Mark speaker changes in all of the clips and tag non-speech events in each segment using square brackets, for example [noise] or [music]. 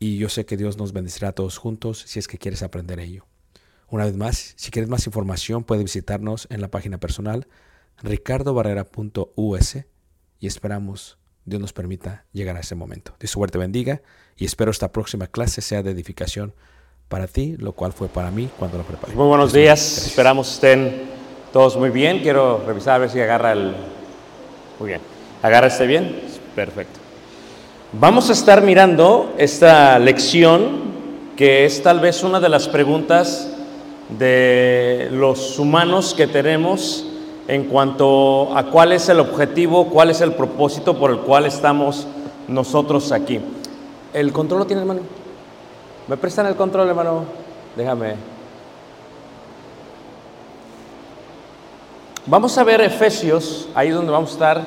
Speaker 1: y yo sé que Dios nos bendecirá a todos juntos si es que quieres aprender ello. Una vez más, si quieres más información, puedes visitarnos en la página personal ricardobarrera.us y esperamos Dios nos permita llegar a ese momento. Dios suerte bendiga y espero esta próxima clase sea de edificación para ti, lo cual fue para mí cuando lo preparé.
Speaker 2: Muy buenos días,
Speaker 1: bendiga.
Speaker 2: esperamos estén todos muy bien. Quiero revisar a ver si agarra el... Muy bien, agarra este bien, perfecto. Vamos a estar mirando esta lección que es tal vez una de las preguntas de los humanos que tenemos en cuanto a cuál es el objetivo, cuál es el propósito por el cual estamos nosotros aquí. ¿El control lo tiene, hermano? ¿Me prestan el control, hermano? Déjame. Vamos a ver Efesios, ahí donde vamos a estar,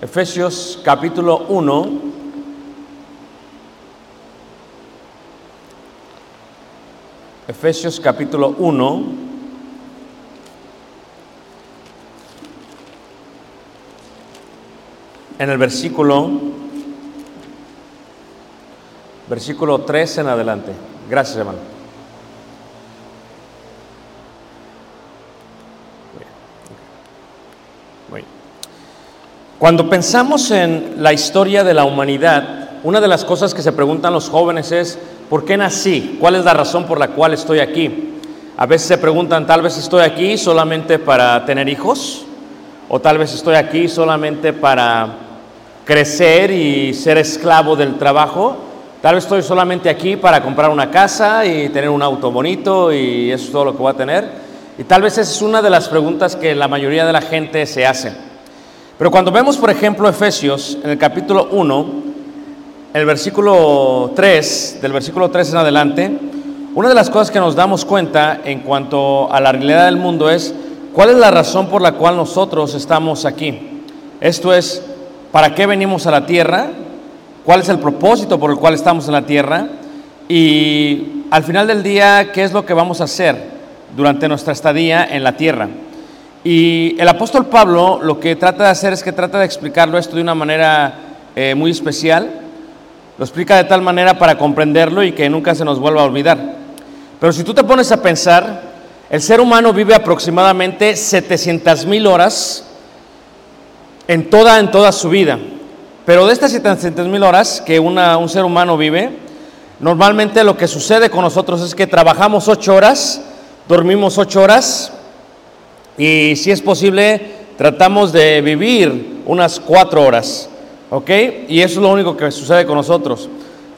Speaker 2: Efesios capítulo 1. Efesios capítulo 1. En el versículo versículo 3 en adelante. Gracias, hermano. Cuando pensamos en la historia de la humanidad, una de las cosas que se preguntan los jóvenes es, ¿por qué nací? ¿Cuál es la razón por la cual estoy aquí? A veces se preguntan, tal vez estoy aquí solamente para tener hijos, o tal vez estoy aquí solamente para crecer y ser esclavo del trabajo, tal vez estoy solamente aquí para comprar una casa y tener un auto bonito y eso es todo lo que voy a tener. Y tal vez esa es una de las preguntas que la mayoría de la gente se hace. Pero cuando vemos, por ejemplo, Efesios, en el capítulo 1, el versículo 3, del versículo 3 en adelante, una de las cosas que nos damos cuenta en cuanto a la realidad del mundo es cuál es la razón por la cual nosotros estamos aquí. Esto es, ¿para qué venimos a la tierra? ¿Cuál es el propósito por el cual estamos en la tierra? Y al final del día, ¿qué es lo que vamos a hacer durante nuestra estadía en la tierra? Y el apóstol Pablo lo que trata de hacer es que trata de explicarlo esto de una manera eh, muy especial. Lo explica de tal manera para comprenderlo y que nunca se nos vuelva a olvidar. Pero si tú te pones a pensar, el ser humano vive aproximadamente 700 mil horas en toda, en toda su vida. Pero de estas 700 mil horas que un ser humano vive, normalmente lo que sucede con nosotros es que trabajamos 8 horas, dormimos 8 horas, y si es posible, tratamos de vivir unas cuatro horas, ¿ok? Y eso es lo único que sucede con nosotros.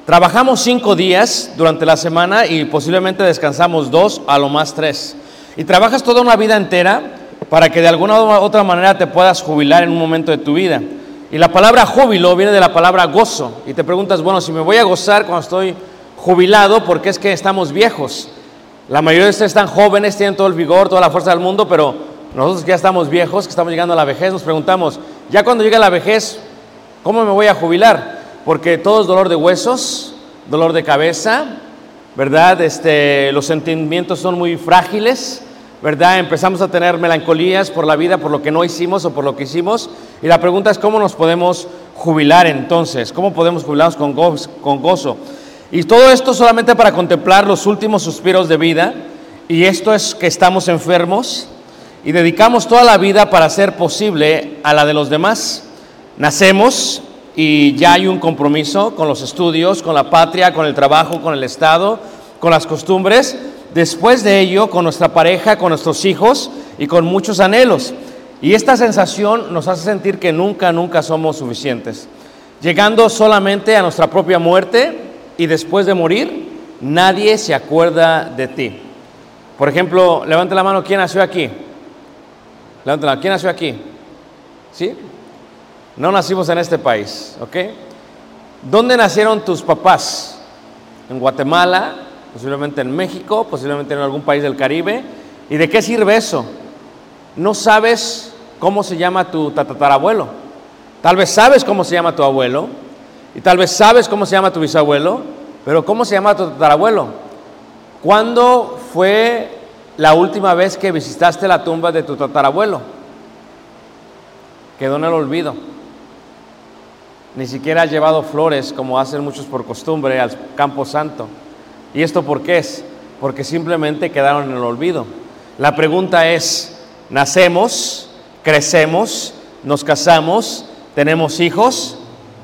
Speaker 2: Trabajamos cinco días durante la semana y posiblemente descansamos dos, a lo más tres. Y trabajas toda una vida entera para que de alguna u otra manera te puedas jubilar en un momento de tu vida. Y la palabra júbilo viene de la palabra gozo. Y te preguntas, bueno, si me voy a gozar cuando estoy jubilado, porque es que estamos viejos. La mayoría de ustedes están jóvenes, tienen todo el vigor, toda la fuerza del mundo, pero nosotros que ya estamos viejos, que estamos llegando a la vejez, nos preguntamos, ya cuando llegue la vejez, ¿cómo me voy a jubilar? Porque todo es dolor de huesos, dolor de cabeza, ¿verdad? Este, los sentimientos son muy frágiles, ¿verdad? Empezamos a tener melancolías por la vida, por lo que no hicimos o por lo que hicimos. Y la pregunta es, ¿cómo nos podemos jubilar entonces? ¿Cómo podemos jubilarnos con gozo? Con gozo? Y todo esto solamente para contemplar los últimos suspiros de vida. Y esto es que estamos enfermos y dedicamos toda la vida para hacer posible a la de los demás. Nacemos y ya hay un compromiso con los estudios, con la patria, con el trabajo, con el Estado, con las costumbres. Después de ello, con nuestra pareja, con nuestros hijos y con muchos anhelos. Y esta sensación nos hace sentir que nunca, nunca somos suficientes. Llegando solamente a nuestra propia muerte y después de morir, nadie se acuerda de ti. Por ejemplo, levante la mano, ¿quién nació aquí? Levántala, ¿quién nació aquí? ¿Sí? No nacimos en este país, ¿ok? ¿Dónde nacieron tus papás? En Guatemala, posiblemente en México, posiblemente en algún país del Caribe. ¿Y de qué sirve eso? No sabes cómo se llama tu tatarabuelo. Tal vez sabes cómo se llama tu abuelo, y tal vez sabes cómo se llama tu bisabuelo, pero ¿cómo se llama tu tatarabuelo? ¿Cuándo fue la última vez que visitaste la tumba de tu tatarabuelo? Quedó en el olvido. Ni siquiera has llevado flores como hacen muchos por costumbre al campo santo. ¿Y esto por qué es? Porque simplemente quedaron en el olvido. La pregunta es, nacemos, crecemos, nos casamos, tenemos hijos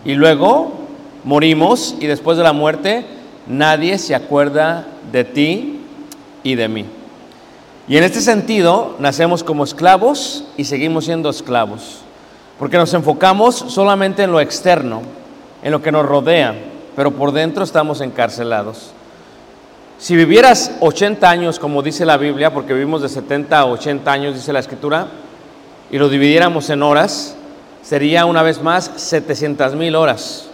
Speaker 2: y luego morimos y después de la muerte nadie se acuerda de ti y de mí. Y en este sentido nacemos como esclavos y seguimos siendo esclavos, porque nos enfocamos solamente en lo externo, en lo que nos rodea, pero por dentro estamos encarcelados. Si vivieras 80 años, como dice la Biblia, porque vivimos de 70 a 80 años, dice la Escritura, y lo dividiéramos en horas, sería una vez más 700 mil horas.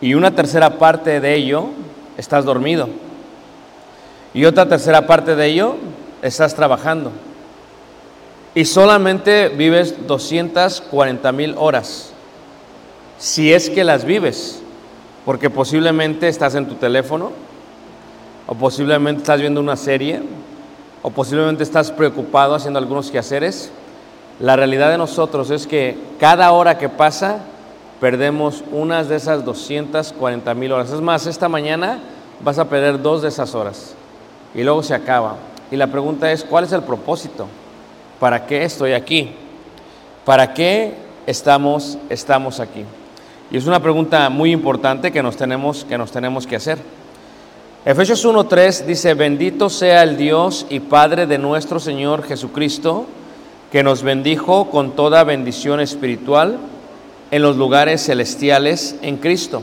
Speaker 2: Y una tercera parte de ello estás dormido. Y otra tercera parte de ello estás trabajando. Y solamente vives 240 mil horas. Si es que las vives. Porque posiblemente estás en tu teléfono. O posiblemente estás viendo una serie. O posiblemente estás preocupado haciendo algunos quehaceres. La realidad de nosotros es que cada hora que pasa perdemos unas de esas 240 mil horas. Es más, esta mañana vas a perder dos de esas horas y luego se acaba. Y la pregunta es, ¿cuál es el propósito? ¿Para qué estoy aquí? ¿Para qué estamos, estamos aquí? Y es una pregunta muy importante que nos tenemos que, nos tenemos que hacer. Efesios 1.3 dice, bendito sea el Dios y Padre de nuestro Señor Jesucristo, que nos bendijo con toda bendición espiritual en los lugares celestiales en Cristo.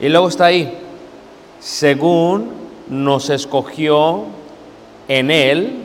Speaker 2: Y luego está ahí, según nos escogió en Él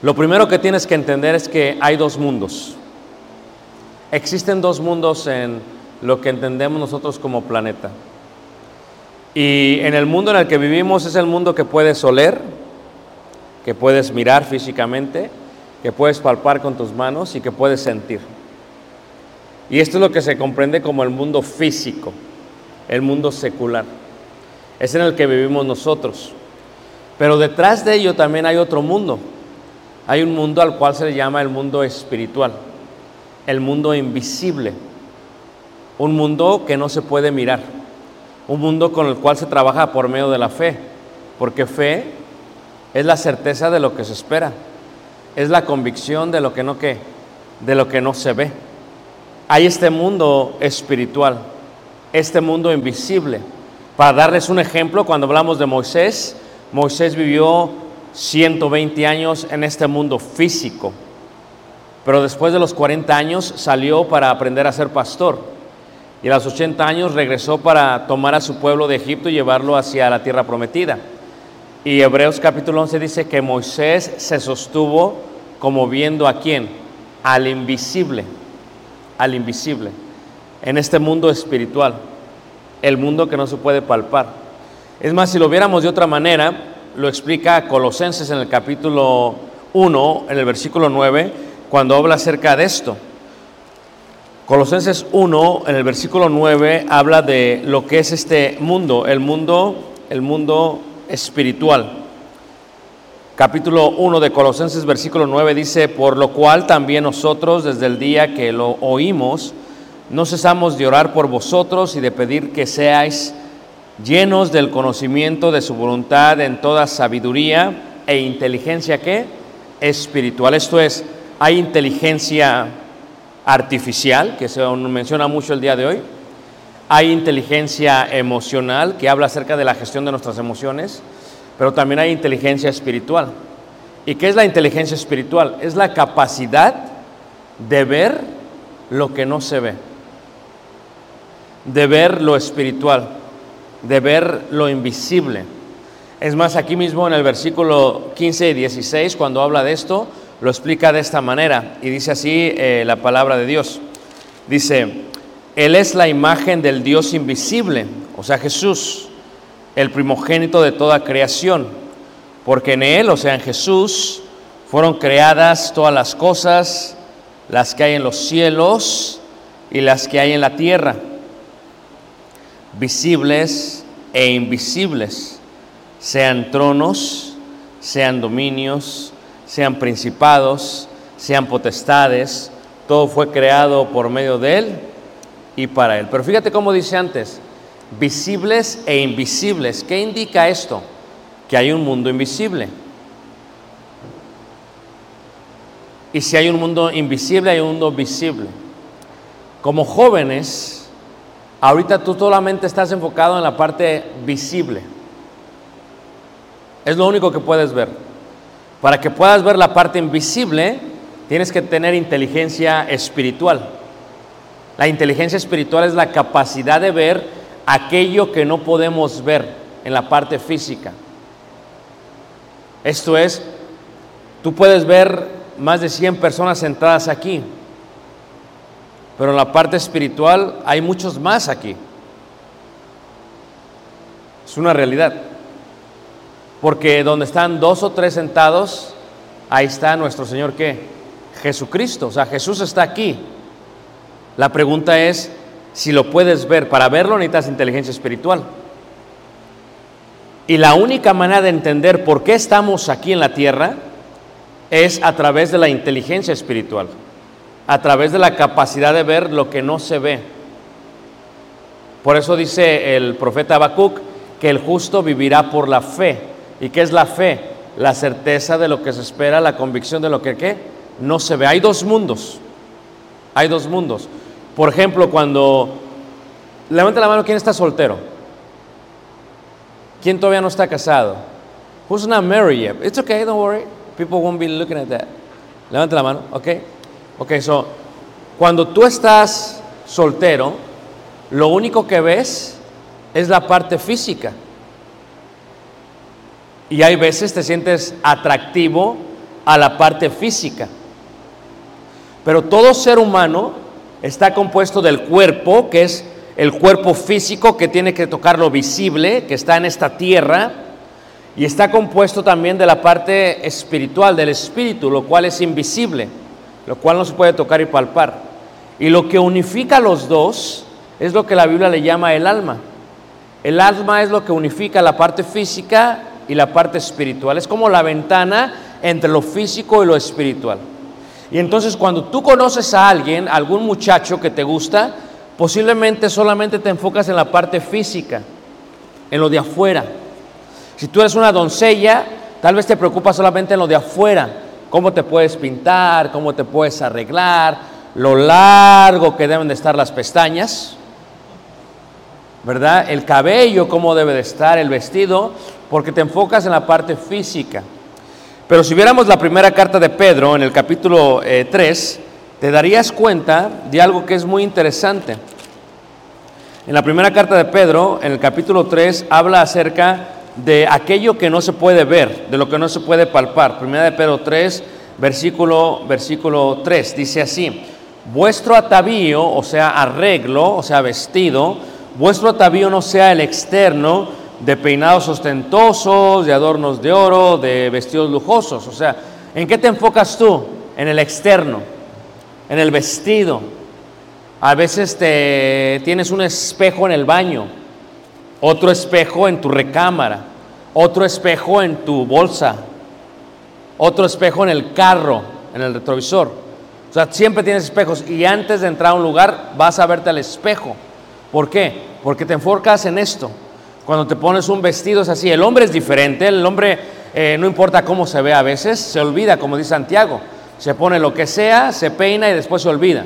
Speaker 2: Lo primero que tienes que entender es que hay dos mundos. Existen dos mundos en lo que entendemos nosotros como planeta. Y en el mundo en el que vivimos es el mundo que puedes oler, que puedes mirar físicamente, que puedes palpar con tus manos y que puedes sentir. Y esto es lo que se comprende como el mundo físico, el mundo secular. Es en el que vivimos nosotros. Pero detrás de ello también hay otro mundo. Hay un mundo al cual se le llama el mundo espiritual, el mundo invisible, un mundo que no se puede mirar, un mundo con el cual se trabaja por medio de la fe, porque fe es la certeza de lo que se espera, es la convicción de lo que no que de lo que no se ve. Hay este mundo espiritual, este mundo invisible. Para darles un ejemplo, cuando hablamos de Moisés, Moisés vivió 120 años en este mundo físico, pero después de los 40 años salió para aprender a ser pastor y a los 80 años regresó para tomar a su pueblo de Egipto y llevarlo hacia la tierra prometida. Y Hebreos capítulo 11 dice que Moisés se sostuvo como viendo a quién, al invisible, al invisible, en este mundo espiritual, el mundo que no se puede palpar. Es más, si lo viéramos de otra manera, lo explica Colosenses en el capítulo 1, en el versículo 9, cuando habla acerca de esto. Colosenses 1, en el versículo 9, habla de lo que es este mundo, el mundo, el mundo espiritual. Capítulo 1 de Colosenses, versículo 9 dice, por lo cual también nosotros desde el día que lo oímos, no cesamos de orar por vosotros y de pedir que seáis llenos del conocimiento de su voluntad en toda sabiduría e inteligencia que espiritual. Esto es, hay inteligencia artificial, que se menciona mucho el día de hoy. Hay inteligencia emocional, que habla acerca de la gestión de nuestras emociones, pero también hay inteligencia espiritual. ¿Y qué es la inteligencia espiritual? Es la capacidad de ver lo que no se ve, de ver lo espiritual de ver lo invisible. Es más, aquí mismo en el versículo 15 y 16, cuando habla de esto, lo explica de esta manera y dice así eh, la palabra de Dios. Dice, Él es la imagen del Dios invisible, o sea, Jesús, el primogénito de toda creación, porque en Él, o sea, en Jesús, fueron creadas todas las cosas, las que hay en los cielos y las que hay en la tierra visibles e invisibles, sean tronos, sean dominios, sean principados, sean potestades, todo fue creado por medio de Él y para Él. Pero fíjate cómo dice antes, visibles e invisibles. ¿Qué indica esto? Que hay un mundo invisible. Y si hay un mundo invisible, hay un mundo visible. Como jóvenes, Ahorita tú solamente estás enfocado en la parte visible. Es lo único que puedes ver. Para que puedas ver la parte invisible, tienes que tener inteligencia espiritual. La inteligencia espiritual es la capacidad de ver aquello que no podemos ver en la parte física. Esto es, tú puedes ver más de 100 personas sentadas aquí, pero en la parte espiritual hay muchos más aquí. Es una realidad. Porque donde están dos o tres sentados, ahí está nuestro Señor qué? Jesucristo. O sea, Jesús está aquí. La pregunta es, si lo puedes ver. Para verlo necesitas inteligencia espiritual. Y la única manera de entender por qué estamos aquí en la tierra es a través de la inteligencia espiritual, a través de la capacidad de ver lo que no se ve. Por eso dice el profeta Habacuc que el justo vivirá por la fe. ¿Y qué es la fe? La certeza de lo que se espera, la convicción de lo que ¿qué? no se ve. Hay dos mundos. Hay dos mundos. Por ejemplo, cuando levanta la mano quién está soltero. ¿Quién todavía no está casado? Who's not married yet? It's okay, don't worry. People won't be looking at that. Levanta la mano, ¿ok? Ok, so, cuando tú estás soltero, lo único que ves es la parte física. Y hay veces te sientes atractivo a la parte física. Pero todo ser humano está compuesto del cuerpo, que es el cuerpo físico que tiene que tocar lo visible, que está en esta tierra, y está compuesto también de la parte espiritual, del espíritu, lo cual es invisible, lo cual no se puede tocar y palpar. Y lo que unifica los dos es lo que la Biblia le llama el alma. El alma es lo que unifica la parte física y la parte espiritual. Es como la ventana entre lo físico y lo espiritual. Y entonces cuando tú conoces a alguien, algún muchacho que te gusta, posiblemente solamente te enfocas en la parte física, en lo de afuera. Si tú eres una doncella, tal vez te preocupas solamente en lo de afuera, cómo te puedes pintar, cómo te puedes arreglar, lo largo que deben de estar las pestañas, ¿verdad? El cabello, cómo debe de estar, el vestido, porque te enfocas en la parte física. Pero si viéramos la primera carta de Pedro en el capítulo 3, te darías cuenta de algo que es muy interesante. En la primera carta de Pedro, en el capítulo 3, habla acerca de aquello que no se puede ver, de lo que no se puede palpar. Primera de Pedro 3, versículo, versículo 3, dice así, vuestro atavío, o sea, arreglo, o sea, vestido, vuestro atavío no sea el externo, de peinados ostentosos, de adornos de oro, de vestidos lujosos. O sea, ¿en qué te enfocas tú? En el externo, en el vestido. A veces te tienes un espejo en el baño, otro espejo en tu recámara, otro espejo en tu bolsa, otro espejo en el carro, en el retrovisor. O sea, siempre tienes espejos y antes de entrar a un lugar vas a verte al espejo. ¿Por qué? Porque te enfocas en esto. Cuando te pones un vestido es así. El hombre es diferente. El hombre, eh, no importa cómo se ve a veces, se olvida, como dice Santiago. Se pone lo que sea, se peina y después se olvida.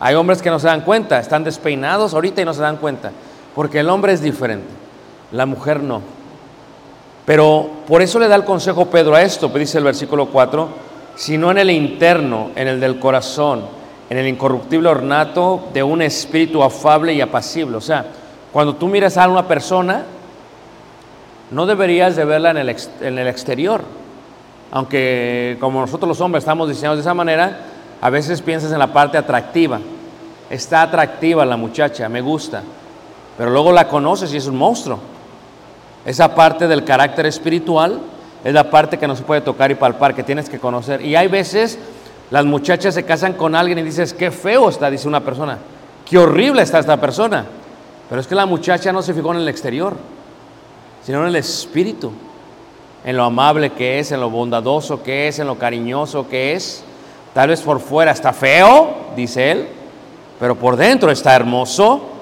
Speaker 2: Hay hombres que no se dan cuenta, están despeinados ahorita y no se dan cuenta. Porque el hombre es diferente. La mujer no. Pero por eso le da el consejo Pedro a esto, dice el versículo 4, sino en el interno, en el del corazón, en el incorruptible ornato de un espíritu afable y apacible. O sea, cuando tú miras a una persona, no deberías de verla en el, en el exterior. Aunque como nosotros los hombres estamos diseñados de esa manera, a veces piensas en la parte atractiva. Está atractiva la muchacha, me gusta. Pero luego la conoces y es un monstruo. Esa parte del carácter espiritual es la parte que no se puede tocar y palpar, que tienes que conocer. Y hay veces las muchachas se casan con alguien y dices, qué feo está, dice una persona. Qué horrible está esta persona. Pero es que la muchacha no se fijó en el exterior, sino en el espíritu, en lo amable que es, en lo bondadoso que es, en lo cariñoso que es. Tal vez por fuera está feo, dice él, pero por dentro está hermoso.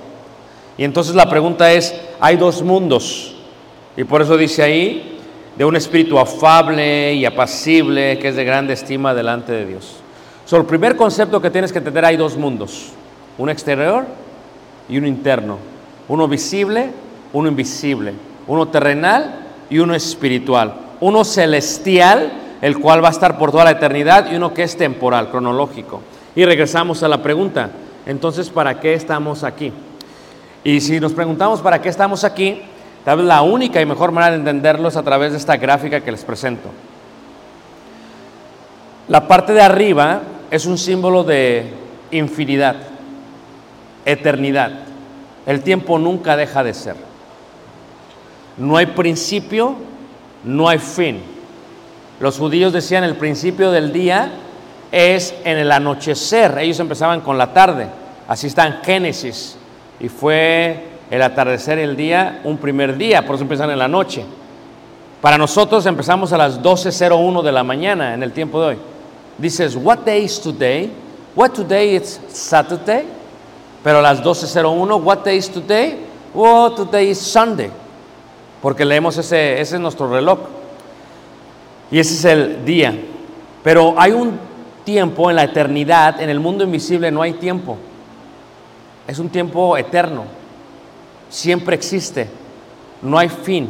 Speaker 2: Y entonces la pregunta es, hay dos mundos. Y por eso dice ahí, de un espíritu afable y apacible, que es de grande estima delante de Dios. So, el primer concepto que tienes que entender, hay dos mundos, un exterior y un interno, uno visible, uno invisible, uno terrenal y uno espiritual, uno celestial, el cual va a estar por toda la eternidad, y uno que es temporal, cronológico. Y regresamos a la pregunta, entonces, ¿para qué estamos aquí? Y si nos preguntamos para qué estamos aquí, tal vez la única y mejor manera de entenderlo es a través de esta gráfica que les presento. La parte de arriba es un símbolo de infinidad, eternidad. El tiempo nunca deja de ser. No hay principio, no hay fin. Los judíos decían el principio del día es en el anochecer. Ellos empezaban con la tarde. Así está en Génesis. Y fue el atardecer el día un primer día, por eso empiezan en la noche. Para nosotros empezamos a las 12.01 de la mañana en el tiempo de hoy. Dices, what day is today? What today is Saturday? Pero a las 12.01, what day is today? Oh, today is Sunday. Porque leemos ese, ese es nuestro reloj. Y ese es el día. Pero hay un tiempo en la eternidad, en el mundo invisible no hay tiempo. Es un tiempo eterno. Siempre existe. No hay fin.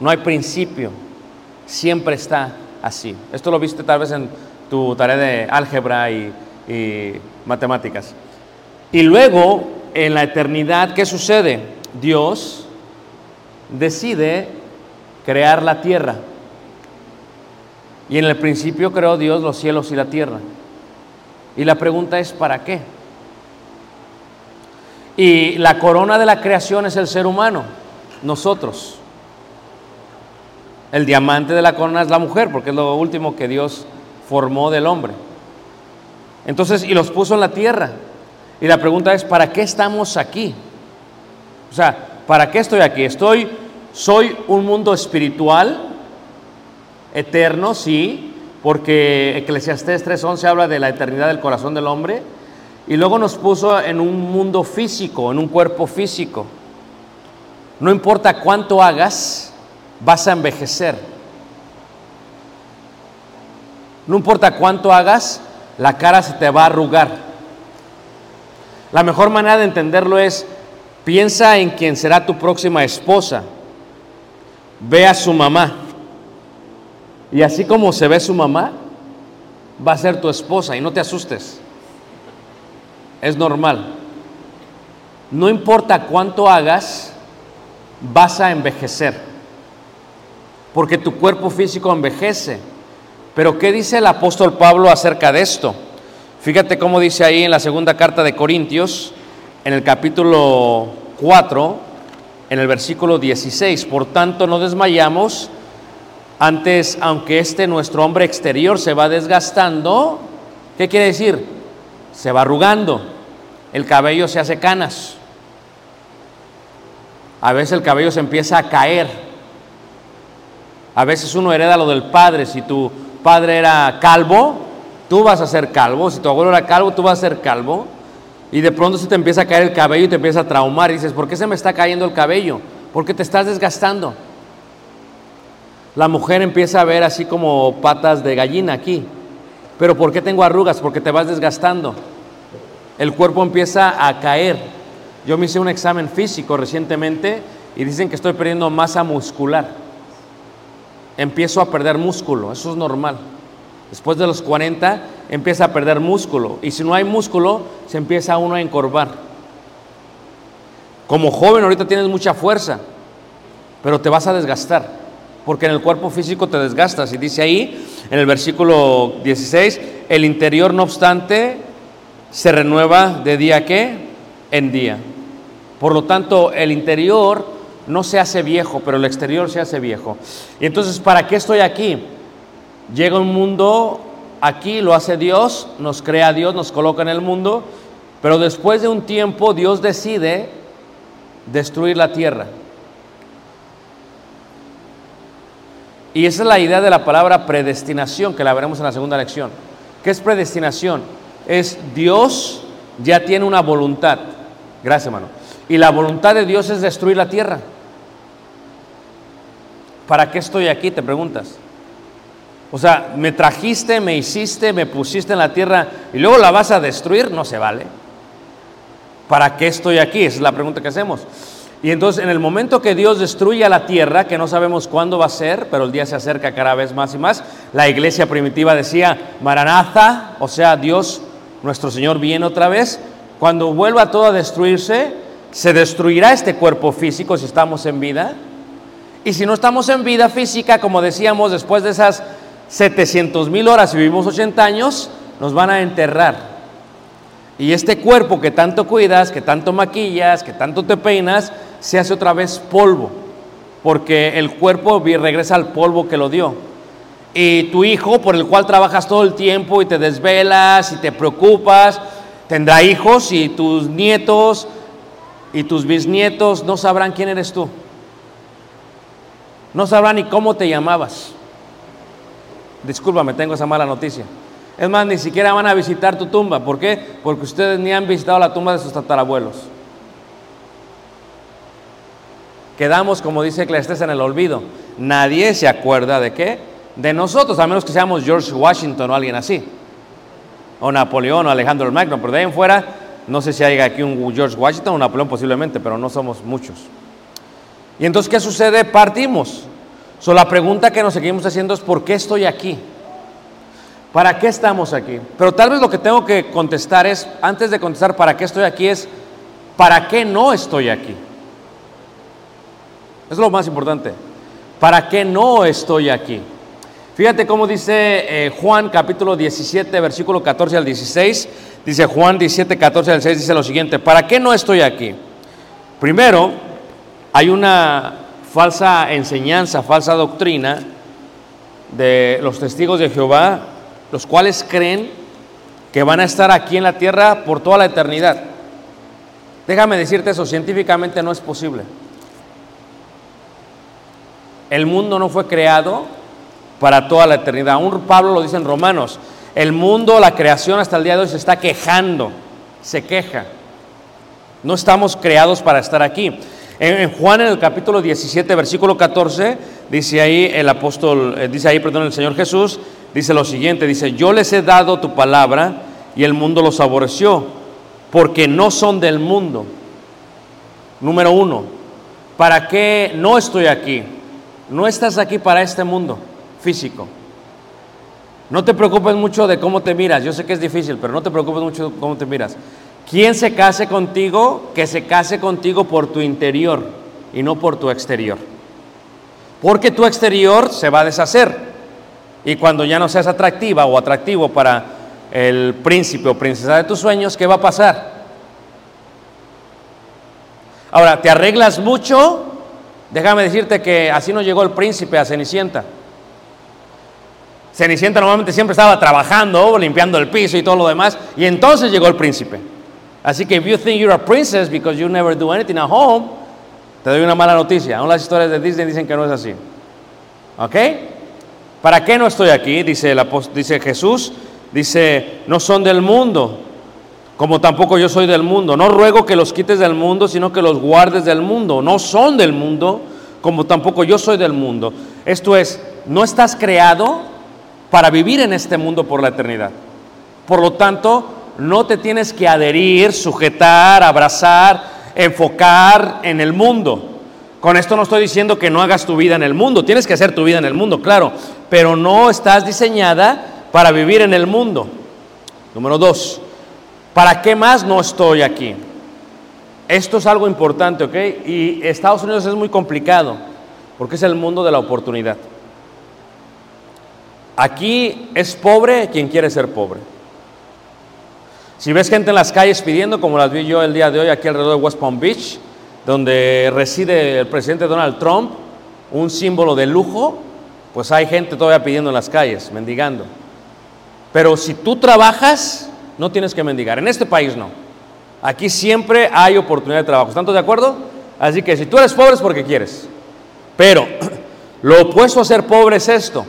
Speaker 2: No hay principio. Siempre está así. Esto lo viste tal vez en tu tarea de álgebra y, matemáticas. Y luego, en la eternidad, ¿qué sucede? Dios decide crear la tierra. Y en el principio creó Dios los cielos y la tierra. Y la pregunta es, ¿para qué? Y la corona de la creación es el ser humano, nosotros. El diamante de la corona es la mujer, porque es lo último que Dios formó del hombre. Entonces, y los puso en la tierra. Y la pregunta es, ¿para qué estamos aquí? O sea, ¿para qué estoy aquí? Estoy, soy un mundo espiritual, eterno, sí, porque Eclesiastés 3.11 habla de la eternidad del corazón del hombre, y luego nos puso en un mundo físico, en un cuerpo físico. No importa cuánto hagas, vas a envejecer. No importa cuánto hagas, la cara se te va a arrugar. La mejor manera de entenderlo es, piensa en quien será tu próxima esposa. Ve a su mamá. Y así como se ve su mamá, va a ser tu esposa y no te asustes. Es normal. No importa cuánto hagas, vas a envejecer. Porque tu cuerpo físico envejece. Pero ¿qué dice el apóstol Pablo acerca de esto? Fíjate cómo dice ahí en la segunda carta de Corintios, en el capítulo 4, en el versículo 16. Por tanto, no desmayamos. Antes, aunque este nuestro hombre exterior se va desgastando, ¿qué quiere decir? Se va arrugando el cabello se hace canas. A veces el cabello se empieza a caer. A veces uno hereda lo del padre. Si tu padre era calvo, tú vas a ser calvo. Si tu abuelo era calvo, tú vas a ser calvo. Y de pronto se te empieza a caer el cabello y te empieza a traumar. Y dices, ¿por qué se me está cayendo el cabello? Porque te estás desgastando. La mujer empieza a ver así como patas de gallina aquí. Pero ¿por qué tengo arrugas? Porque te vas desgastando el cuerpo empieza a caer. Yo me hice un examen físico recientemente y dicen que estoy perdiendo masa muscular. Empiezo a perder músculo, eso es normal. Después de los 40 empieza a perder músculo y si no hay músculo se empieza uno a encorvar. Como joven ahorita tienes mucha fuerza, pero te vas a desgastar, porque en el cuerpo físico te desgastas. Y dice ahí, en el versículo 16, el interior no obstante se renueva de día a qué? En día. Por lo tanto, el interior no se hace viejo, pero el exterior se hace viejo. Y entonces, ¿para qué estoy aquí? Llega un mundo aquí, lo hace Dios, nos crea Dios, nos coloca en el mundo, pero después de un tiempo Dios decide destruir la tierra. Y esa es la idea de la palabra predestinación, que la veremos en la segunda lección. ¿Qué es predestinación? Es Dios ya tiene una voluntad. Gracias, hermano. Y la voluntad de Dios es destruir la tierra. ¿Para qué estoy aquí? Te preguntas. O sea, me trajiste, me hiciste, me pusiste en la tierra y luego la vas a destruir, no se vale. ¿Para qué estoy aquí? Esa es la pregunta que hacemos. Y entonces en el momento que Dios destruya la tierra, que no sabemos cuándo va a ser, pero el día se acerca cada vez más y más, la iglesia primitiva decía, Maranatha, o sea, Dios nuestro Señor viene otra vez, cuando vuelva todo a destruirse, se destruirá este cuerpo físico si estamos en vida. Y si no estamos en vida física, como decíamos, después de esas 700 mil horas y vivimos 80 años, nos van a enterrar. Y este cuerpo que tanto cuidas, que tanto maquillas, que tanto te peinas, se hace otra vez polvo, porque el cuerpo regresa al polvo que lo dio y tu hijo por el cual trabajas todo el tiempo y te desvelas y te preocupas, tendrá hijos y tus nietos y tus bisnietos no sabrán quién eres tú. No sabrán ni cómo te llamabas. Discúlpame, tengo esa mala noticia. Es más, ni siquiera van a visitar tu tumba. ¿Por qué? Porque ustedes ni han visitado la tumba de sus tatarabuelos. Quedamos, como dice Eclesiastes, en el olvido. Nadie se acuerda de qué? De nosotros, a menos que seamos George Washington o alguien así. O Napoleón o Alejandro Magno. Pero de ahí en fuera, no sé si hay aquí un George Washington o Napoleón posiblemente, pero no somos muchos. Y entonces, ¿qué sucede? Partimos. So, la pregunta que nos seguimos haciendo es, ¿por qué estoy aquí? ¿Para qué estamos aquí? Pero tal vez lo que tengo que contestar es, antes de contestar para qué estoy aquí, es, ¿para qué no estoy aquí? Es lo más importante. ¿Para qué no estoy aquí? Fíjate cómo dice eh, Juan capítulo 17, versículo 14 al 16. Dice Juan 17, 14 al 16, dice lo siguiente, ¿para qué no estoy aquí? Primero, hay una falsa enseñanza, falsa doctrina de los testigos de Jehová, los cuales creen que van a estar aquí en la tierra por toda la eternidad. Déjame decirte eso, científicamente no es posible. El mundo no fue creado para toda la eternidad. Aún Pablo lo dice en Romanos. El mundo, la creación hasta el día de hoy se está quejando, se queja. No estamos creados para estar aquí. En, Juan en el capítulo 17, versículo 14, dice ahí el apóstol, eh, dice ahí, perdón, el Señor Jesús, dice lo siguiente, dice, yo les he dado tu palabra y el mundo los aborreció, porque no son del mundo. Número uno, ¿para qué no estoy aquí? No estás aquí para este mundo físico. No te preocupes mucho de cómo te miras. Yo sé que es difícil, pero no te preocupes mucho de cómo te miras. Quien se case contigo, que se case contigo por tu interior y no por tu exterior. Porque tu exterior se va a deshacer. Y cuando ya no seas atractiva o atractivo para el príncipe o princesa de tus sueños, ¿qué va a pasar? Ahora, ¿te arreglas mucho? Déjame decirte que así no llegó el príncipe a Cenicienta. Cenicienta normalmente siempre estaba trabajando, limpiando el piso y todo lo demás, y entonces llegó el príncipe. Así que if you think you're a princess because you never do anything at home, te doy una mala noticia. Aún las historias de Disney dicen que no es así. ¿Ok? ¿Para qué no estoy aquí? Dice, el dice Jesús. Dice, no son del mundo, como tampoco yo soy del mundo. No ruego que los quites del mundo, sino que los guardes del mundo. No son del mundo, como tampoco yo soy del mundo. Esto es, no estás creado para vivir en este mundo por la eternidad. Por lo tanto, no te tienes que adherir, sujetar, abrazar, enfocar en el mundo. Con esto no estoy diciendo que no hagas tu vida en el mundo, tienes que hacer tu vida en el mundo, claro, pero no estás diseñada para vivir en el mundo. Número dos, ¿para qué más no estoy aquí? Esto es algo importante, ¿ok? Y Estados Unidos es muy complicado, porque es el mundo de la oportunidad. Aquí es pobre quien quiere ser pobre. Si ves gente en las calles pidiendo, como las vi yo el día de hoy aquí alrededor de West Palm Beach, donde reside el presidente Donald Trump, un símbolo de lujo, pues hay gente todavía pidiendo en las calles, mendigando. Pero si tú trabajas, no tienes que mendigar. En este país no. Aquí siempre hay oportunidad de trabajo. ¿Están todos de acuerdo? Así que si tú eres pobre es porque quieres. Pero [clears throat] lo opuesto a ser pobre es esto,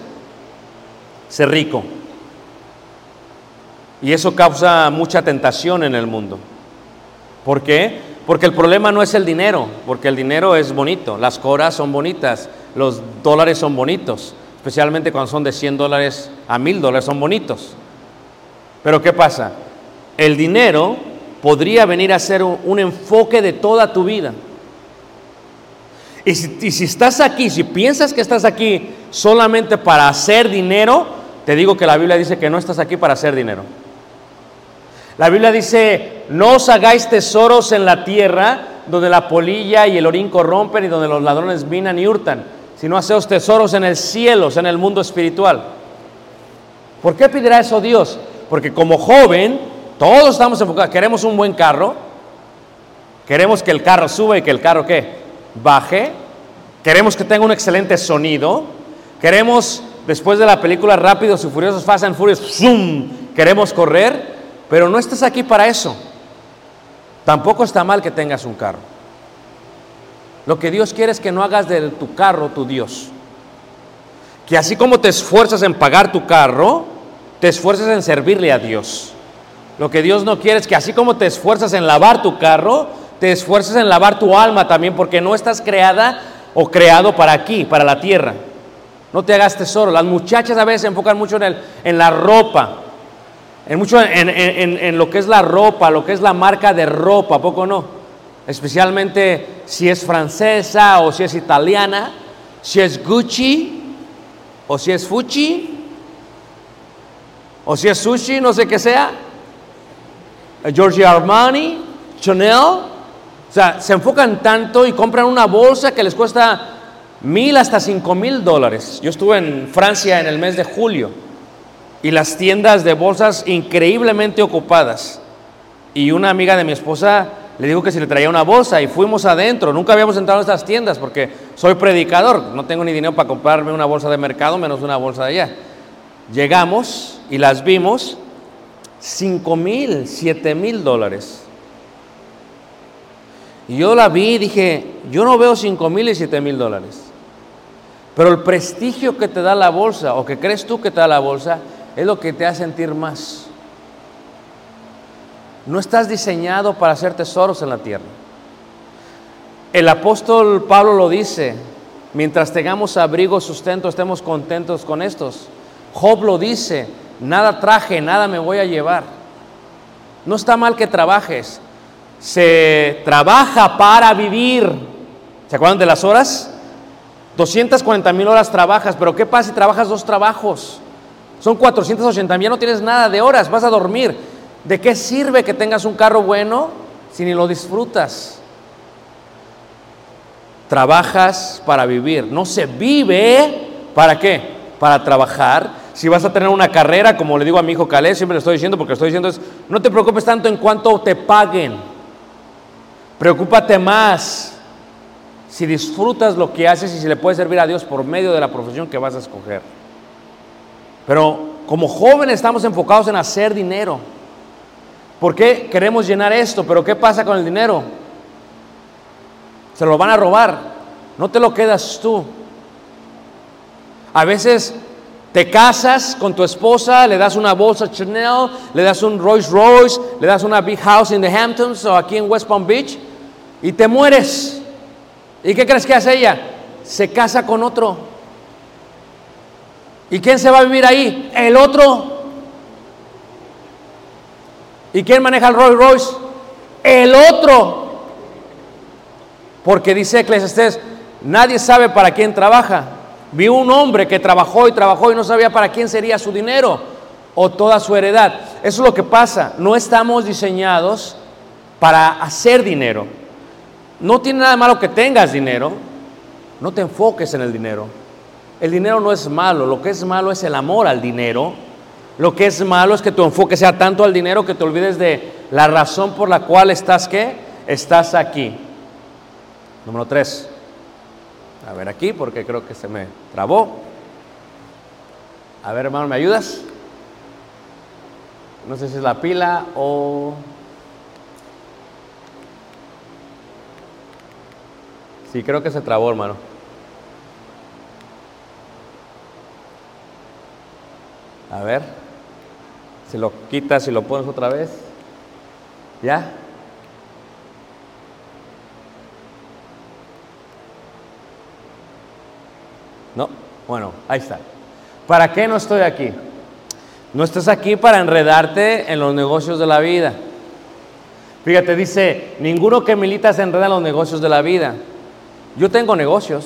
Speaker 2: ser rico. Y eso causa mucha tentación en el mundo. ¿Por qué? Porque el problema no es el dinero, porque el dinero es bonito, las coras son bonitas, los dólares son bonitos, especialmente cuando son de 100 dólares a 1000 dólares, son bonitos. Pero ¿qué pasa? El dinero podría venir a ser un, enfoque de toda tu vida. Y si estás aquí, si piensas que estás aquí solamente para hacer dinero, te digo que la Biblia dice que no estás aquí para hacer dinero. La Biblia dice, no os hagáis tesoros en la tierra, donde la polilla y el orín corrompen y donde los ladrones minan y hurtan, sino haceos tesoros en el cielo, en el mundo espiritual. ¿Por qué pedirá eso Dios? Porque como joven, todos estamos enfocados, queremos un buen carro, queremos que el carro suba y que el carro ¿qué? baje, queremos que tenga un excelente sonido, queremos, después de la película Rápidos y Furiosos, Fast and Furious, ¡zoom! queremos correr, Pero no estás aquí para eso. Tampoco está mal que tengas un carro. Lo que Dios quiere es que no hagas de tu carro tu Dios. Que así como te esfuerzas en pagar tu carro, te esfuerces en servirle a Dios. Lo que Dios no quiere es que así como te esfuerzas en lavar tu carro, te esfuerces en lavar tu alma también, porque no estás creada o creado para aquí, para la tierra. No te hagas tesoro. Las muchachas a veces se enfocan mucho en, el, en la ropa, en mucho en, en- en lo que es la ropa, lo que es la marca de ropa, ¿a poco no? Especialmente si es francesa o si es italiana, si es Gucci o si es Fucci o si es sushi, no sé qué sea. Giorgio Armani, Chanel. O sea, se enfocan tanto y compran una bolsa que les cuesta mil hasta cinco mil dólares. Yo estuve en Francia en el mes de julio y las tiendas de bolsas increíblemente ocupadas. Y una amiga de mi esposa le dijo que si le traía una bolsa y fuimos adentro. Nunca habíamos entrado a estas tiendas porque soy predicador. No tengo ni dinero para comprarme una bolsa de mercado menos una bolsa de allá. Llegamos y las vimos 5 mil, 7 mil dólares. Y yo la vi y dije, yo no veo 5 mil y 7 mil dólares. Pero el prestigio que te da la bolsa o que crees tú que te da la bolsa es lo que te hace sentir más. No estás diseñado para hacer tesoros en la tierra. El apóstol Pablo lo dice, mientras tengamos abrigo, sustento, estemos contentos con estos. Job lo dice, nada traje, nada me voy a llevar. No está mal que trabajes. Se trabaja para vivir. ¿Se acuerdan de las horas? 240 mil horas trabajas, pero ¿qué pasa si trabajas dos trabajos? Son 480 mil, no tienes nada de horas, vas a dormir. ¿De qué sirve que tengas un carro bueno si ni lo disfrutas? Trabajas para vivir, no se vive para qué? Para trabajar. Si vas a tener una carrera, como le digo a mi hijo Calé, siempre le estoy diciendo, porque le estoy diciendo es, no te preocupes tanto en cuánto te paguen. Preocúpate más si disfrutas lo que haces y si le puedes servir a Dios por medio de la profesión que vas a escoger. Pero como jóvenes estamos enfocados en hacer dinero. ¿Por qué queremos llenar esto? Pero ¿qué pasa con el dinero? Se lo van a robar. No te lo quedas tú. A veces te casas con tu esposa, le das una bolsa Chanel, le das un Rolls Royce, le das una big house in the Hamptons o aquí en West Palm Beach y te mueres. ¿Y qué crees que hace ella? Se casa con otro. ¿Y quién se va a vivir ahí? El otro. ¿Y quién maneja el Rolls Royce? El otro. Porque dice Eclesiastés, nadie sabe para quién trabaja. Vi un hombre que trabajó y trabajó y no sabía para quién sería su dinero o toda su heredad. Eso es lo que pasa. No estamos diseñados para hacer dinero. No tiene nada malo que tengas dinero. No te enfoques en el dinero. El dinero no es malo. Lo que es malo es el amor al dinero. Lo que es malo es que tu enfoque sea tanto al dinero que te olvides de la razón por la cual estás? Estás aquí. Número tres. A ver aquí porque creo que se me trabó. A ver, hermano, ¿me ayudas? No sé si es la pila o... Sí, creo que se trabó, hermano. A ver. Si lo quitas, si lo pones otra vez. ¿Ya? No, bueno, ahí está. ¿Para qué no estoy aquí? No estás aquí para enredarte en los negocios de la vida. Fíjate, dice, ninguno que milita se enreda en los negocios de la vida. Yo tengo negocios,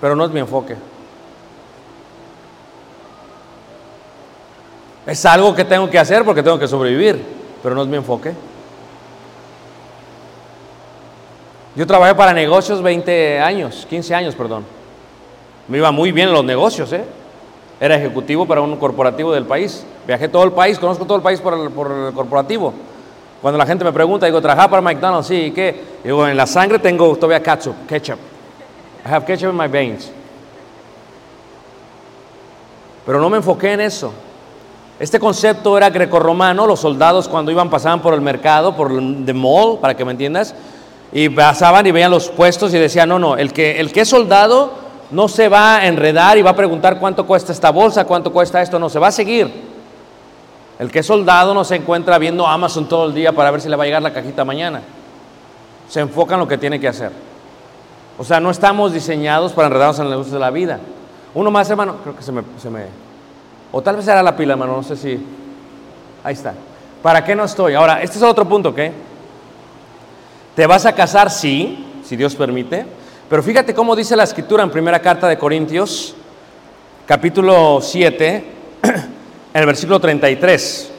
Speaker 2: pero no es mi enfoque. Es algo que tengo que hacer porque tengo que sobrevivir, pero no es mi enfoque. Yo trabajé para negocios 20 años, 15 años, perdón. Me iba muy bien en los negocios, ¿eh? Era ejecutivo para un corporativo del país. Viajé todo el país, conozco todo el país por el, por el corporativo. Cuando la gente me pregunta, digo, ¿trabajaba para McDonald's? Sí, ¿y qué? Digo, en la sangre tengo todavía ketchup, ketchup. I have ketchup in my veins. Pero no me enfoqué en eso. Este concepto era grecorromano, los soldados cuando iban pasaban por el mercado, por el the mall, para que me entiendas, y pasaban y veían los puestos y decían, no, no, el que, el que es soldado no se va a enredar y va a preguntar cuánto cuesta esta bolsa, cuánto cuesta esto, no, se va a seguir. El que es soldado no se encuentra viendo Amazon todo el día para ver si le va a llegar la cajita mañana. Se enfoca en lo que tiene que hacer. O sea, no estamos diseñados para enredarnos en el negocio de la vida. Uno más, hermano, creo que se me, se me... O tal vez era la pila, hermano, no sé si... Ahí está. ¿Para qué no estoy? Ahora, este es otro punto, ¿ok? ¿Te vas a casar? Sí, si Dios permite. Pero fíjate cómo dice la escritura en primera carta de Corintios, capítulo 7, en el versículo 33.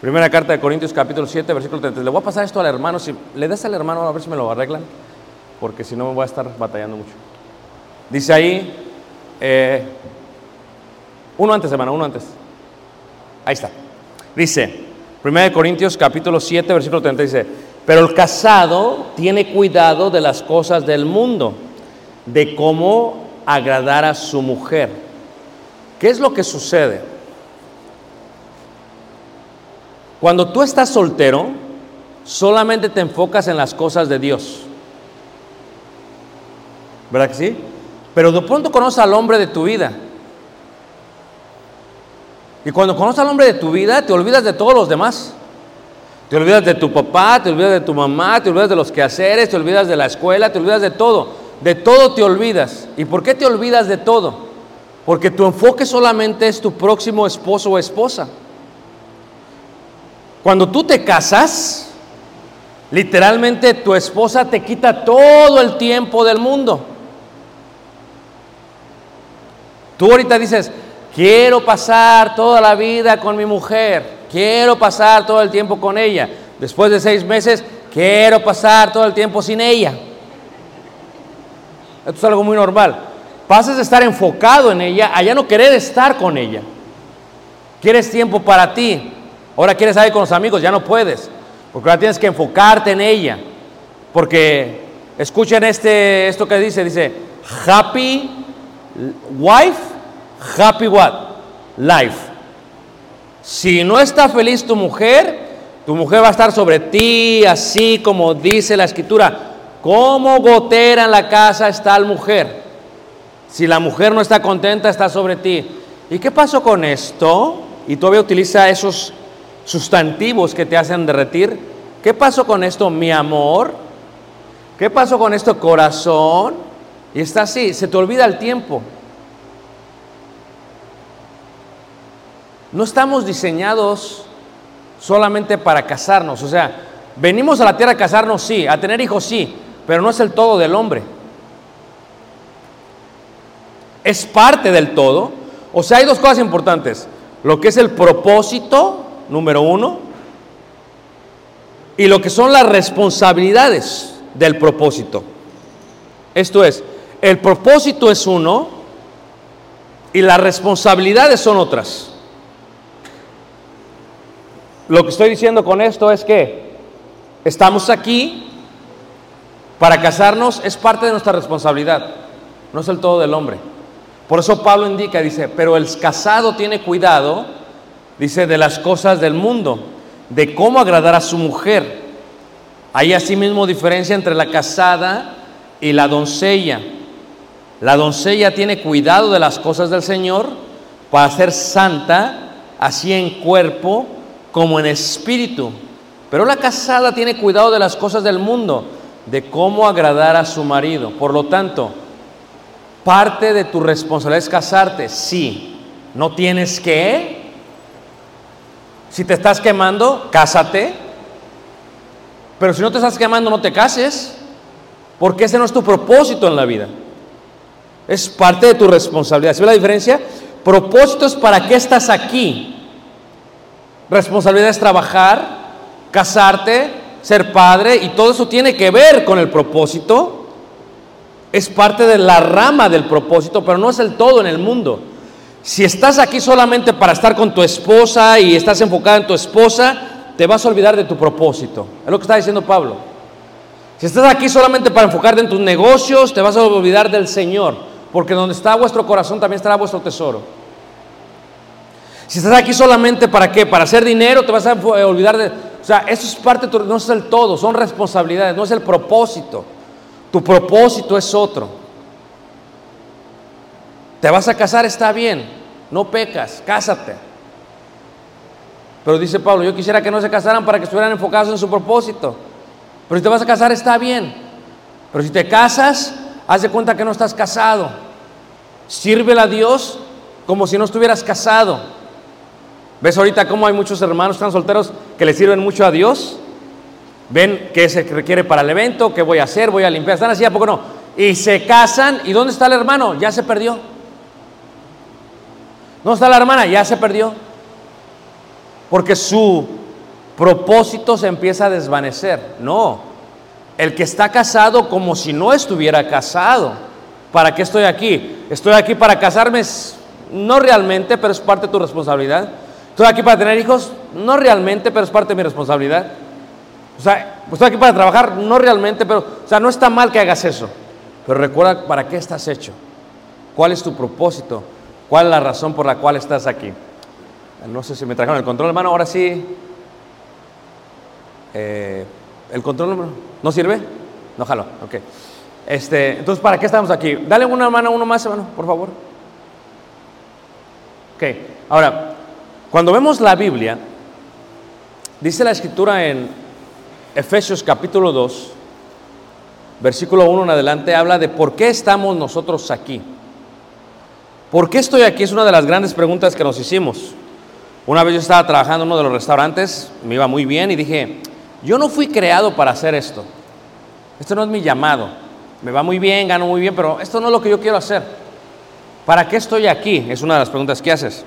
Speaker 2: Primera carta de Corintios, capítulo 7, versículo 33. Le voy a pasar esto al hermano. Si le das al hermano, a ver si me lo arreglan, porque si no me voy a estar batallando mucho. Dice ahí, eh, uno antes, hermano, uno antes. Ahí está. Dice, 1 Corintios capítulo 7, versículo 30 dice, pero el casado tiene cuidado de las cosas del mundo, de cómo agradar a su mujer. ¿Qué es lo que sucede? Cuando tú estás soltero, solamente te enfocas en las cosas de Dios. ¿Verdad que sí? Pero de pronto conoces al hombre de tu vida. Y cuando conoces al hombre de tu vida, te olvidas de todos los demás. Te olvidas de tu papá, te olvidas de tu mamá, te olvidas de los quehaceres, te olvidas de la escuela, te olvidas de todo. De todo te olvidas. ¿Y por qué te olvidas de todo? Porque tu enfoque solamente es tu próximo esposo o esposa. Cuando tú te casas, literalmente tu esposa te quita todo el tiempo del mundo. Tú ahorita dices, quiero pasar toda la vida con mi mujer, quiero pasar todo el tiempo con ella. Después de seis meses, quiero pasar todo el tiempo sin ella. Esto es algo muy normal. Pasas de estar enfocado en ella a ya no querer estar con ella. Quieres tiempo para ti. Ahora quieres salir con los amigos, ya no puedes. Porque ahora tienes que enfocarte en ella. Porque escuchen este, esto que dice, dice, happy wife, happy what? Life. Si no está feliz tu mujer, tu mujer va a estar sobre ti, así como dice la escritura. Como gotera en la casa está la mujer. Si la mujer no está contenta, está sobre ti. ¿Y qué pasó con esto? Y todavía utiliza esos sustantivos que te hacen derretir. ¿Qué pasó con esto, mi amor? ¿Qué pasó con esto, corazón? Y está así, se te olvida el tiempo. No estamos diseñados solamente para casarnos, o sea, venimos a la tierra a casarnos, sí, a tener hijos, sí, pero no es el todo del hombre. Es parte del todo. O sea, hay dos cosas importantes. Lo que es el propósito, número uno, y lo que son las responsabilidades del propósito. Esto es, el propósito es uno y las responsabilidades son otras. Lo que estoy diciendo con esto es que estamos aquí para casarnos, es parte de nuestra responsabilidad, no es el todo del hombre. Por eso Pablo indica, dice, pero el casado tiene cuidado, dice, de las cosas del mundo, de cómo agradar a su mujer. Hay asimismo diferencia entre la casada y la doncella. La doncella tiene cuidado de las cosas del Señor para ser santa, así en cuerpo como en espíritu. Pero la casada tiene cuidado de las cosas del mundo, de cómo agradar a su marido. Por lo tanto, parte de tu responsabilidad es casarte. Sí, no tienes que. Si te estás quemando, cásate. Pero si no te estás quemando, no te cases. Porque ese no es tu propósito en la vida. Es parte de tu responsabilidad. ¿Sí ve la diferencia? Propósito es para qué estás aquí. Responsabilidad es trabajar, casarte, ser padre y todo eso tiene que ver con el propósito. Es parte de la rama del propósito, pero no es el todo en el mundo. Si estás aquí solamente para estar con tu esposa y estás enfocada en tu esposa, te vas a olvidar de tu propósito. Es lo que está diciendo Pablo. Si estás aquí solamente para enfocarte en tus negocios, te vas a olvidar del Señor, porque donde está vuestro corazón también estará vuestro tesoro. Si estás aquí solamente para qué? Para hacer dinero, te vas a olvidar de... O sea, eso es parte, no es el todo, son responsabilidades, no es el propósito. Tu propósito es otro. Te vas a casar, está bien, no pecas, cásate. Pero dice Pablo, yo quisiera que no se casaran para que estuvieran enfocados en su propósito. Pero si te vas a casar, está bien. Pero si te casas, haz de cuenta que no estás casado. Sírvele a Dios como si no estuvieras casado. ¿Ves ahorita cómo hay muchos hermanos están solteros que le sirven mucho a Dios? Ven qué se requiere para el evento, qué voy a hacer, voy a limpiar. Están así, ¿a poco no? Y se casan, ¿y dónde está el hermano? Ya se perdió. ¿Dónde está la hermana? Ya se perdió. Porque su propósito se empieza a desvanecer. No. El que está casado como si no estuviera casado. ¿Para qué estoy aquí? Estoy aquí para casarme, no realmente, pero es parte de tu responsabilidad. Estoy aquí para tener hijos, no realmente, pero es parte de mi responsabilidad. O sea, pues estoy aquí para trabajar, no realmente, pero, o sea, no está mal que hagas eso. Pero recuerda para qué estás hecho. ¿Cuál es tu propósito? ¿Cuál es la razón por la cual estás aquí? No sé si me trajeron el control, hermano. Ahora sí. Eh, ¿El control no sirve? No jalo, ok. Este, entonces, ¿para qué estamos aquí? Dale una mano uno más, hermano, por favor. Ok, ahora, cuando vemos la Biblia, dice la escritura en Efesios capítulo 2, versículo 1 en adelante, habla de por qué estamos nosotros aquí. ¿Por qué estoy aquí? Es una de las grandes preguntas que nos hicimos. Una vez yo estaba trabajando en uno de los restaurantes, me iba muy bien y dije, yo no fui creado para hacer esto. Esto no es mi llamado. Me va muy bien, gano muy bien, pero esto no es lo que yo quiero hacer. ¿Para qué estoy aquí? Es una de las preguntas que haces.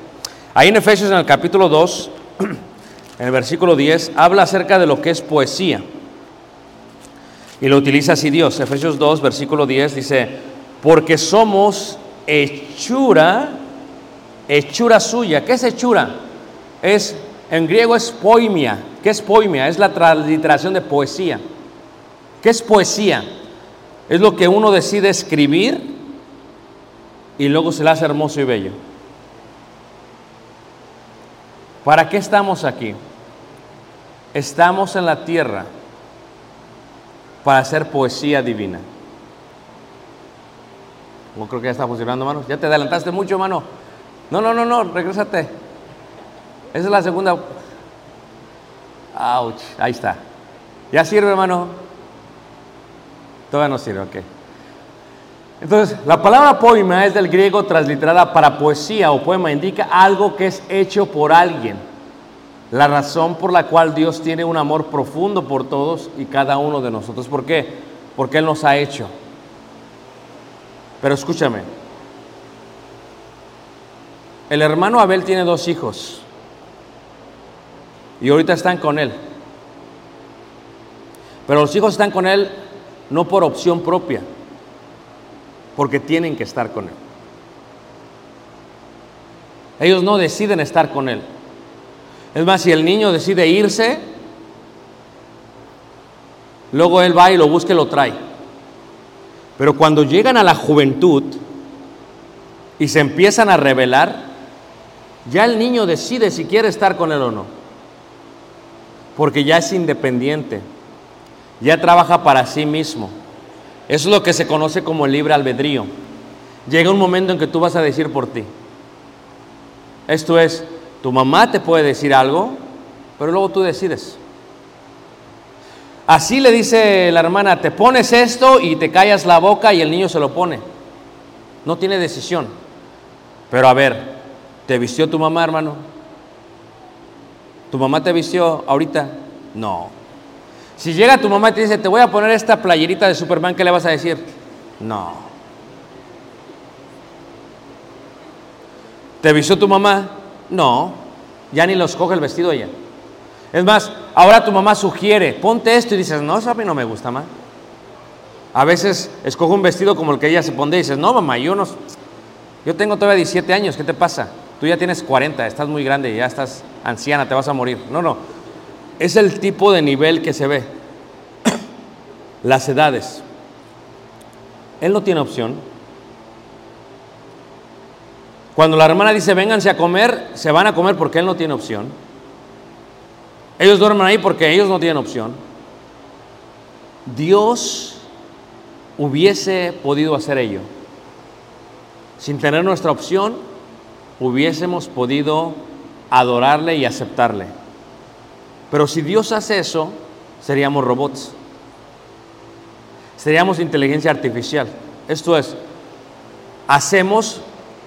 Speaker 2: Ahí en Efesios en el capítulo 2, [clears throat] en el versículo 10, habla acerca de lo que es poesía. Y lo utiliza así Dios. Efesios 2, versículo 10 dice, porque somos hechura, hechura suya. ¿Qué es hechura? Es, en griego es poimia. ¿Qué es poimia? Es la transliteración de poesía. ¿Qué es poesía? Es lo que uno decide escribir y luego se le hace hermoso y bello. ¿Para qué estamos aquí? Estamos en la tierra para hacer poesía divina. No creo que ya está funcionando, hermano. Ya te adelantaste mucho, hermano. No, no, no, no, regrésate. Esa es la segunda. Ouch, ahí está. ¿Ya sirve, hermano? Todavía no sirve, ok. Entonces, la palabra poema es del griego transliterada para poesía o poema, indica algo que es hecho por alguien. La razón por la cual Dios tiene un amor profundo por todos y cada uno de nosotros. ¿Por qué? Porque Él nos ha hecho. Pero escúchame, el hermano Abel tiene dos hijos y ahorita están con él. Pero los hijos están con él no por opción propia, porque tienen que estar con él. Ellos no deciden estar con él. Es más, si el niño decide irse, luego él va y lo busca y lo trae. Pero cuando llegan a la juventud y se empiezan a rebelar, ya el niño decide si quiere estar con él o no. Porque ya es independiente, ya trabaja para sí mismo. Eso es lo que se conoce como el libre albedrío. Llega un momento en que tú vas a decir por ti. Esto es, tu mamá te puede decir algo, pero luego tú decides. Así le dice la hermana, te pones esto y te callas la boca y el niño se lo pone. No tiene decisión. Pero a ver, ¿te vistió tu mamá, hermano? ¿Tu mamá te vistió ahorita? No. Si llega tu mamá y te dice, te voy a poner esta playerita de Superman, ¿qué le vas a decir? No. ¿Te vistió tu mamá? No. Ya ni los coge el vestido ella. Es más, ahora tu mamá sugiere, ponte esto y dices, no, eso a mí no me gusta más. A veces escoge un vestido como el que ella se pone y dices, no, mamá, yo no, yo tengo todavía 17 años, ¿qué te pasa? Tú ya tienes 40, estás muy grande, ya estás anciana, te vas a morir. No, no, es el tipo de nivel que se ve. Las edades. Él no tiene opción. Cuando la hermana dice, vénganse a comer, se van a comer porque él no tiene opción. Ellos duermen ahí porque ellos no tienen opción. Dios hubiese podido hacer ello. Sin tener nuestra opción, hubiésemos podido adorarle y aceptarle. Pero si Dios hace eso, seríamos robots. Seríamos inteligencia artificial. Esto es, hacemos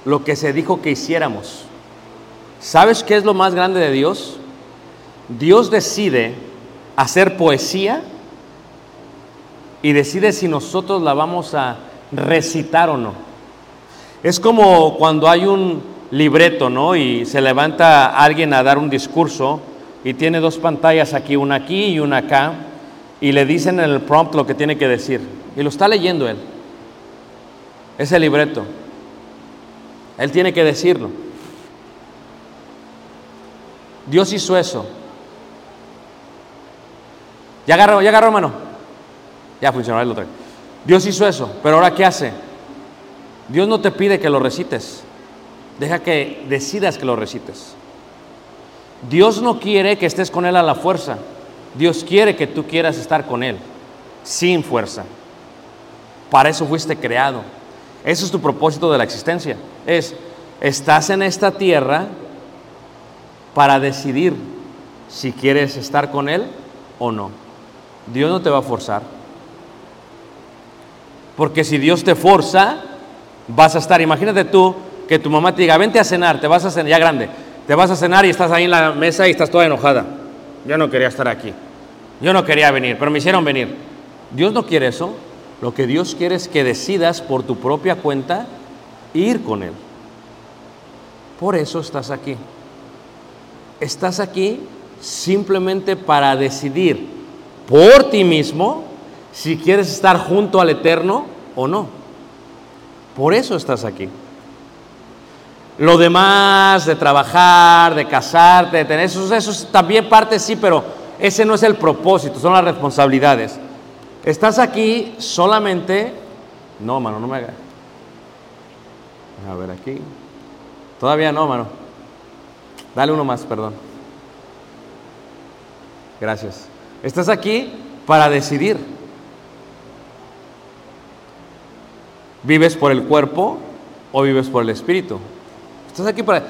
Speaker 2: lo que se dijo que hiciéramos. ¿Sabes qué es lo más grande de Dios? Dios decide hacer poesía y decide si nosotros la vamos a recitar o no. Es como cuando hay un libreto, ¿no? Y se levanta alguien a dar un discurso y tiene dos pantallas aquí, una aquí y una acá, y le dicen en el prompt lo que tiene que decir. Y lo está leyendo él. Es el libreto. Él tiene que decirlo. Dios hizo eso. Ya agarró, ya agarró, hermano. Ya funcionó el otro. Dios hizo eso, pero ahora ¿qué hace? Dios no te pide que lo recites. Deja que decidas que lo recites. Dios no quiere que estés con Él a la fuerza. Dios quiere que tú quieras estar con Él, sin fuerza. Para eso fuiste creado. Ese es tu propósito de la existencia. Es, estás en esta tierra para decidir si quieres estar con Él o no. Dios no te va a forzar. Porque si Dios te forza, vas a estar, imagínate tú que tu mamá te diga, vente a cenar, te vas a cenar, ya grande, te vas a cenar y estás ahí en la mesa y estás toda enojada. Yo no quería estar aquí. Yo no quería venir, pero me hicieron venir. Dios no quiere eso. Lo que Dios quiere es que decidas por tu propia cuenta ir con Él. Por eso estás aquí. Estás aquí simplemente para decidir por ti mismo si quieres estar junto al Eterno o no. Por eso estás aquí. Lo demás de trabajar, de casarte, de tener eso, eso es también parte sí, pero ese no es el propósito, son las responsabilidades. Estás aquí solamente, no, mano, no me haga. A ver aquí. Todavía no, mano. Dale uno más, perdón. Gracias. Estás aquí para decidir. ¿Vives por el cuerpo o vives por el espíritu? Estás aquí para...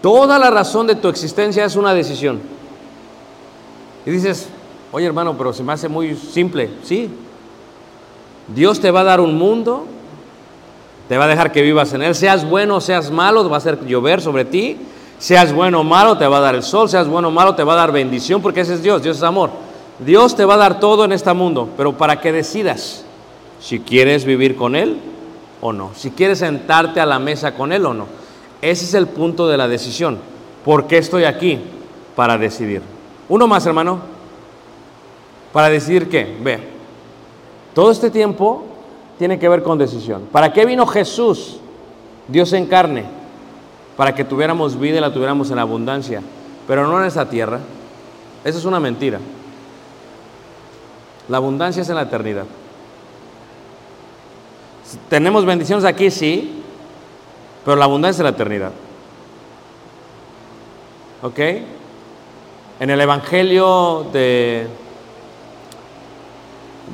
Speaker 2: Toda la razón de tu existencia es una decisión. Y dices, oye hermano, pero se me hace muy simple. Sí. Dios te va a dar un mundo, te va a dejar que vivas en él. Seas bueno o seas malo, va a hacer llover sobre ti. Seas bueno o malo, te va a dar el sol. Seas bueno o malo, te va a dar bendición, porque ese es Dios. Dios es amor. Dios te va a dar todo en este mundo, pero para que decidas si quieres vivir con Él o no. Si quieres sentarte a la mesa con Él o no. Ese es el punto de la decisión. ¿Por qué estoy aquí? Para decidir. Uno más, hermano. Para decidir qué. Ve. Todo este tiempo tiene que ver con decisión. ¿Para qué vino Jesús? Dios en carne. Para que tuviéramos vida y la tuviéramos en abundancia. Pero no en esta tierra. Esa es una mentira. La abundancia es en la eternidad. Tenemos bendiciones aquí, sí, pero la abundancia es la eternidad. ¿Ok? En el Evangelio de,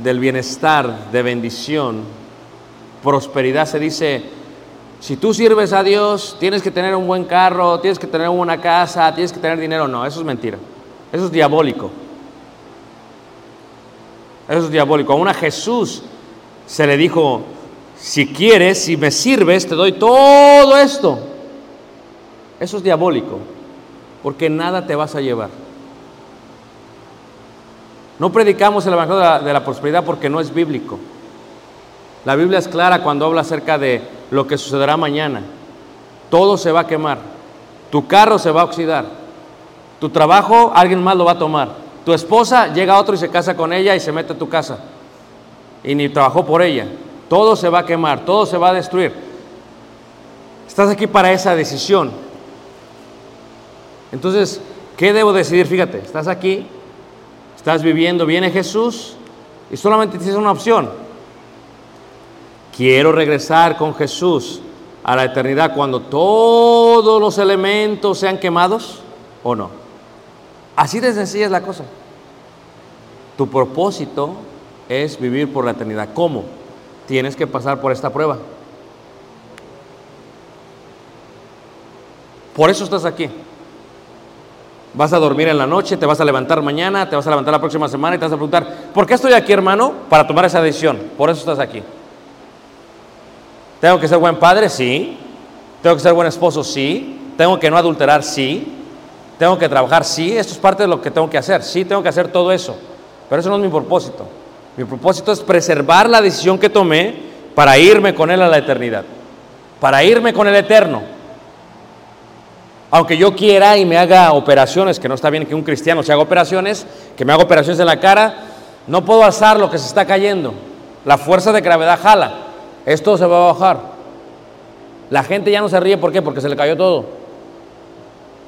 Speaker 2: del bienestar, de bendición, prosperidad, se dice, si tú sirves a Dios, tienes que tener un buen carro, tienes que tener una casa, tienes que tener dinero. No, eso es mentira. Eso es diabólico. Eso es diabólico. Aún a Jesús se le dijo, si quieres, si me sirves, te doy todo esto. Eso es diabólico, porque nada te vas a llevar. No predicamos el Evangelio de la, de la prosperidad porque no es bíblico. La Biblia es clara cuando habla acerca de lo que sucederá mañana. Todo se va a quemar. Tu carro se va a oxidar. Tu trabajo alguien más lo va a tomar. Tu esposa llega a otro y se casa con ella y se mete a tu casa. Y ni trabajó por ella. Todo se va a quemar, todo se va a destruir. Estás aquí para esa decisión. Entonces, ¿qué debo decidir? Fíjate, estás aquí, estás viviendo, viene Jesús y solamente tienes una opción. Quiero regresar con Jesús a la eternidad cuando todos los elementos sean quemados o no? Así de sencilla es la cosa. Tu propósito es vivir por la eternidad. ¿Cómo? Tienes que pasar por esta prueba. Por eso estás aquí. Vas a dormir en la noche, te vas a levantar mañana, te vas a levantar la próxima semana y te vas a preguntar, ¿por qué estoy aquí, hermano? Para tomar esa decisión. Por eso estás aquí. ¿Tengo que ser buen padre? Sí. ¿Tengo que ser buen esposo? Sí. ¿Tengo que no adulterar? Sí. ¿Tengo que trabajar? Sí. Esto es parte de lo que tengo que hacer. Sí, tengo que hacer todo eso. Pero eso no es mi propósito. Mi propósito es preservar la decisión que tomé para irme con Él a la eternidad. Para irme con el eterno. Aunque yo quiera y me haga operaciones, que no está bien que un cristiano se haga operaciones, que me haga operaciones en la cara, no puedo alzar lo que se está cayendo. La fuerza de gravedad jala. Esto se va a bajar. La gente ya no se ríe, ¿por qué? Porque se le cayó todo.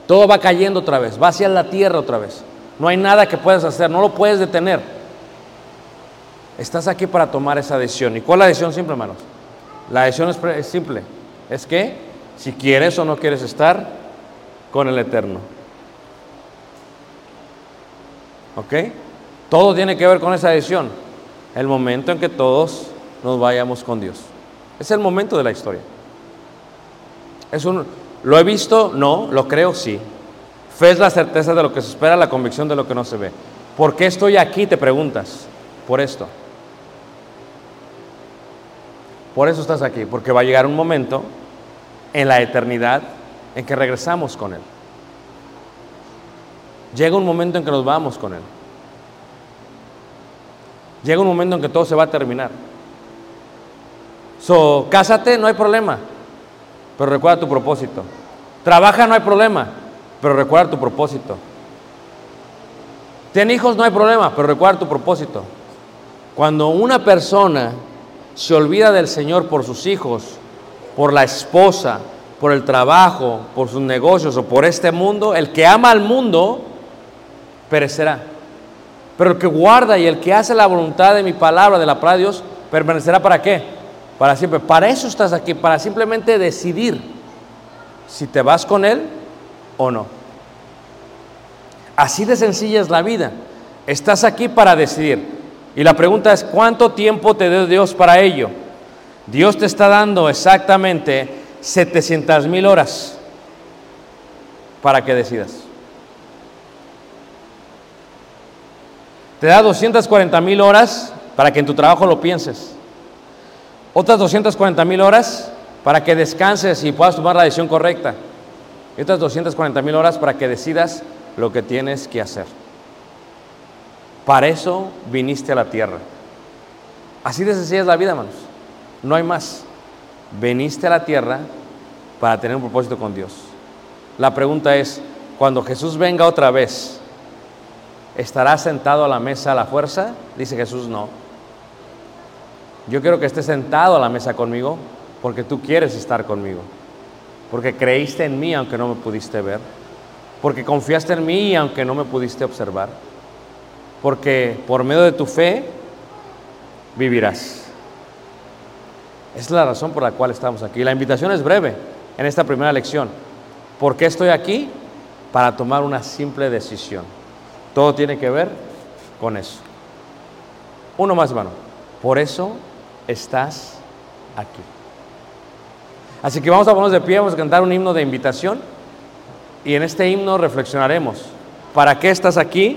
Speaker 2: Todo va cayendo otra vez, va hacia la tierra otra vez. No hay nada que puedas hacer, no lo puedes detener. Estás aquí para tomar esa decisión. ¿Y cuál es la decisión simple, hermanos? La decisión es, simple. Es que si quieres o no quieres estar con el Eterno. ¿Ok? Todo tiene que ver con esa decisión. El momento en que todos nos vayamos con Dios. Es el momento de la historia. Es un, ¿Lo he visto? No. ¿Lo creo? Sí. Fe es la certeza de lo que se espera, la convicción de lo que no se ve. ¿Por qué estoy aquí? Te preguntas. Por esto. Por eso estás aquí. Porque va a llegar un momento en la eternidad en que regresamos con Él. Llega un momento en que nos vamos con Él. Llega un momento en que todo se va a terminar. So, cásate, no hay problema, pero recuerda tu propósito. Trabaja, no hay problema, pero recuerda tu propósito. Ten hijos, no hay problema, pero recuerda tu propósito. Cuando una persona se olvida del Señor por sus hijos, por la esposa, por el trabajo, por sus negocios o por este mundo, el que ama al mundo perecerá. Pero el que guarda y el que hace la voluntad de mi palabra, de la palabra de Dios, permanecerá para qué? Para siempre. Para eso estás aquí, para simplemente decidir si te vas con Él o no. Así de sencilla es la vida. Estás aquí para decidir. Y la pregunta es, ¿cuánto tiempo te dio Dios para ello? Dios te está dando exactamente 700 mil horas para que decidas. Te da 240 mil horas para que en tu trabajo lo pienses. Otras 240 mil horas para que descanses y puedas tomar la decisión correcta. Y otras 240 mil horas para que decidas lo que tienes que hacer. Para eso viniste a la tierra. Así de sencilla es la vida, hermanos. No hay más. Veniste a la tierra para tener un propósito con Dios. La pregunta es, cuando Jesús venga otra vez, ¿estará sentado a la mesa a la fuerza? Dice Jesús, no. Yo quiero que estés sentado a la mesa conmigo porque tú quieres estar conmigo. Porque creíste en mí aunque no me pudiste ver. Porque confiaste en mí aunque no me pudiste observar. Porque por medio de tu fe vivirás. Es la razón por la cual estamos aquí. La invitación es breve en esta primera lección. ¿Por qué estoy aquí? Para tomar una simple decisión. Todo tiene que ver con eso. Uno más, hermano. Por eso estás aquí. Así que vamos a ponernos de pie, vamos a cantar un himno de invitación y en este himno reflexionaremos. ¿Para qué estás aquí?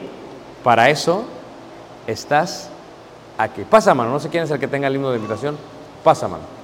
Speaker 2: Para eso estás aquí. Pasa, mano. No sé quién es el que tenga el himno de invitación. Pasa, mano.